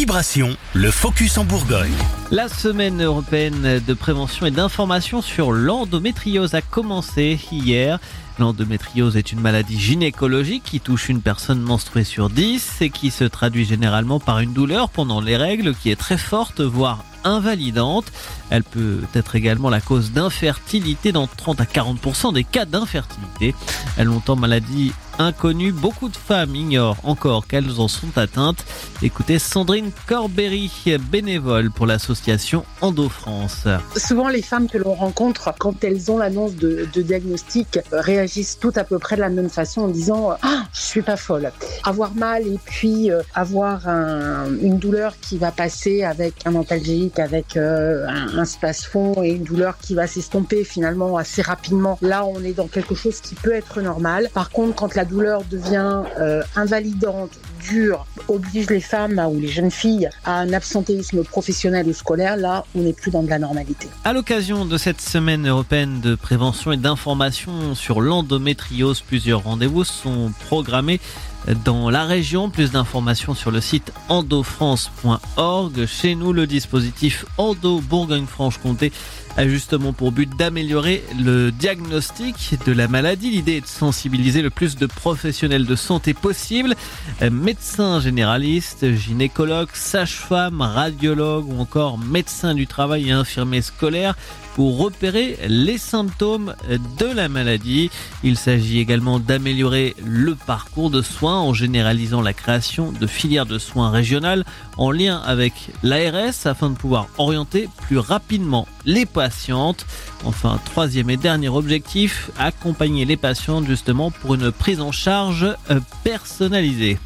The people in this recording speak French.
Vibration, le focus en Bourgogne. La semaine européenne de prévention et d'information sur l'endométriose a commencé hier. L'endométriose est une maladie gynécologique qui touche une personne menstruée sur 10 et qui se traduit généralement par une douleur pendant les règles qui est très forte, voire invalidante. Elle peut être également la cause d'infertilité dans 30 à 40% des cas d'infertilité. Longtemps maladie inconnue, beaucoup de femmes ignorent encore qu'elles en sont atteintes. Écoutez Sandrine Corberry, bénévole pour l'association Endo France. Souvent les femmes que l'on rencontre quand elles ont l'annonce de, diagnostic réagissent toutes à peu près de la même façon en disant ah je suis pas folle. Avoir mal et puis euh, avoir un, une douleur qui va passer avec un antalgique, avec euh, un, un space-fond et une douleur qui va s'estomper finalement assez rapidement. Là on est dans quelque chose qui peut être normal. Par contre quand la douleur devient euh, invalidante, dure, oblige les femmes ou les jeunes filles à un absentéisme professionnel ou scolaire, là, on n'est plus dans de la normalité. À l'occasion de cette semaine européenne de prévention et d'information sur l'endométriose, plusieurs rendez-vous sont programmés dans la région. Plus d'informations sur le site endofrance.org. Chez nous, le dispositif Endo Bourgogne-Franche-Comté a justement pour but d'améliorer le diagnostic de la maladie. L'idée est de sensibiliser le plus de professionnels de santé possible, médecins généralistes, gynécologues, sages-femmes, radiologues ou encore médecins du travail et infirmiers scolaires pour repérer les symptômes de la maladie. Il s'agit également d'améliorer le parcours de en généralisant la création de filières de soins régionales en lien avec l'ARS afin de pouvoir orienter plus rapidement les patientes. Enfin, troisième et dernier objectif, accompagner les patientes justement pour une prise en charge personnalisée.